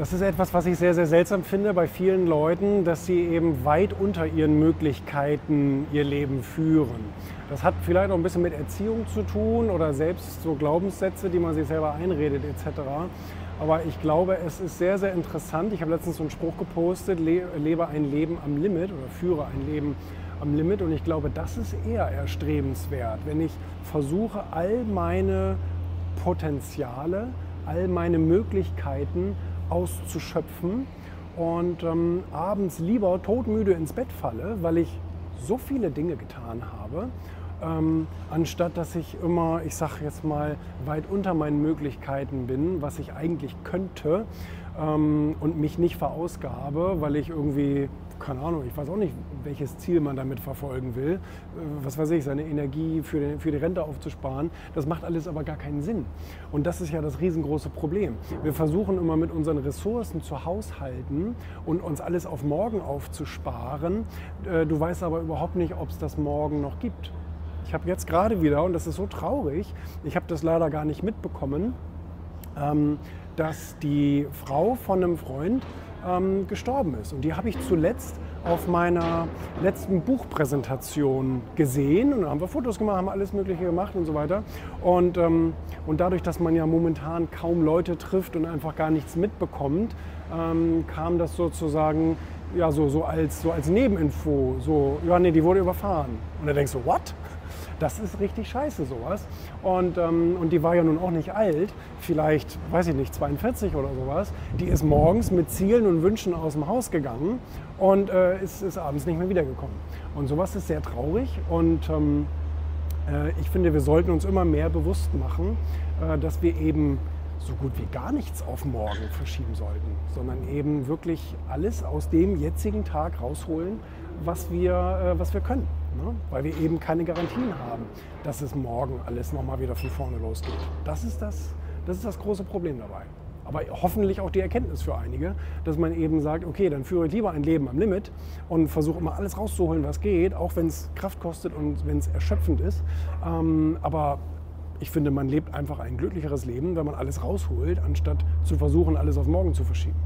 Das ist etwas, was ich sehr, sehr seltsam finde bei vielen Leuten, dass sie eben weit unter ihren Möglichkeiten ihr Leben führen. Das hat vielleicht auch ein bisschen mit Erziehung zu tun oder selbst so Glaubenssätze, die man sich selber einredet etc. Aber ich glaube, es ist sehr, sehr interessant. Ich habe letztens so einen Spruch gepostet, lebe ein Leben am Limit oder führe ein Leben am Limit. Und ich glaube, das ist eher erstrebenswert, wenn ich versuche, all meine Potenziale, all meine Möglichkeiten auszuschöpfen. Und ähm, abends lieber todmüde ins Bett falle, weil ich so viele Dinge getan habe, ähm, anstatt dass ich immer, ich sage jetzt mal, weit unter meinen Möglichkeiten bin, was ich eigentlich könnte ähm, und mich nicht verausgabe, weil ich irgendwie keine Ahnung, ich weiß auch nicht, welches Ziel man damit verfolgen will. Äh, was weiß ich, seine Energie für die, für die Rente aufzusparen. Das macht alles aber gar keinen Sinn. Und das ist ja das riesengroße Problem. Wir versuchen immer mit unseren Ressourcen zu haushalten und uns alles auf morgen aufzusparen. Äh, du weißt aber überhaupt nicht, ob es das morgen noch gibt. Ich habe jetzt gerade wieder, und das ist so traurig, ich habe das leider gar nicht mitbekommen, ähm, dass die Frau von einem Freund ähm, gestorben ist. Und die habe ich zuletzt auf meiner letzten Buchpräsentation gesehen. Und da haben wir Fotos gemacht, haben alles Mögliche gemacht und so weiter. Und, ähm, und dadurch, dass man ja momentan kaum Leute trifft und einfach gar nichts mitbekommt, ähm, kam das sozusagen ja, so, so, als, so als Nebeninfo. So, ja, nee, die wurde überfahren. Und dann denkst du, what? Das ist richtig scheiße, sowas. Und, ähm, und die war ja nun auch nicht alt, vielleicht, weiß ich nicht, 42 oder sowas. Die ist morgens mit Zielen und Wünschen aus dem Haus gegangen und äh, ist, ist abends nicht mehr wiedergekommen. Und sowas ist sehr traurig und ähm, äh, ich finde, wir sollten uns immer mehr bewusst machen, äh, dass wir eben so gut wie gar nichts auf morgen verschieben sollten, sondern eben wirklich alles aus dem jetzigen Tag rausholen, was wir, äh, was wir können. Ne? Weil wir eben keine Garantien haben, dass es morgen alles nochmal wieder von vorne losgeht. Das ist das, das ist das große Problem dabei. Aber hoffentlich auch die Erkenntnis für einige, dass man eben sagt, okay, dann führe ich lieber ein Leben am Limit und versuche immer alles rauszuholen, was geht, auch wenn es Kraft kostet und wenn es erschöpfend ist. Ähm, aber ich finde, man lebt einfach ein glücklicheres Leben, wenn man alles rausholt, anstatt zu versuchen, alles auf morgen zu verschieben.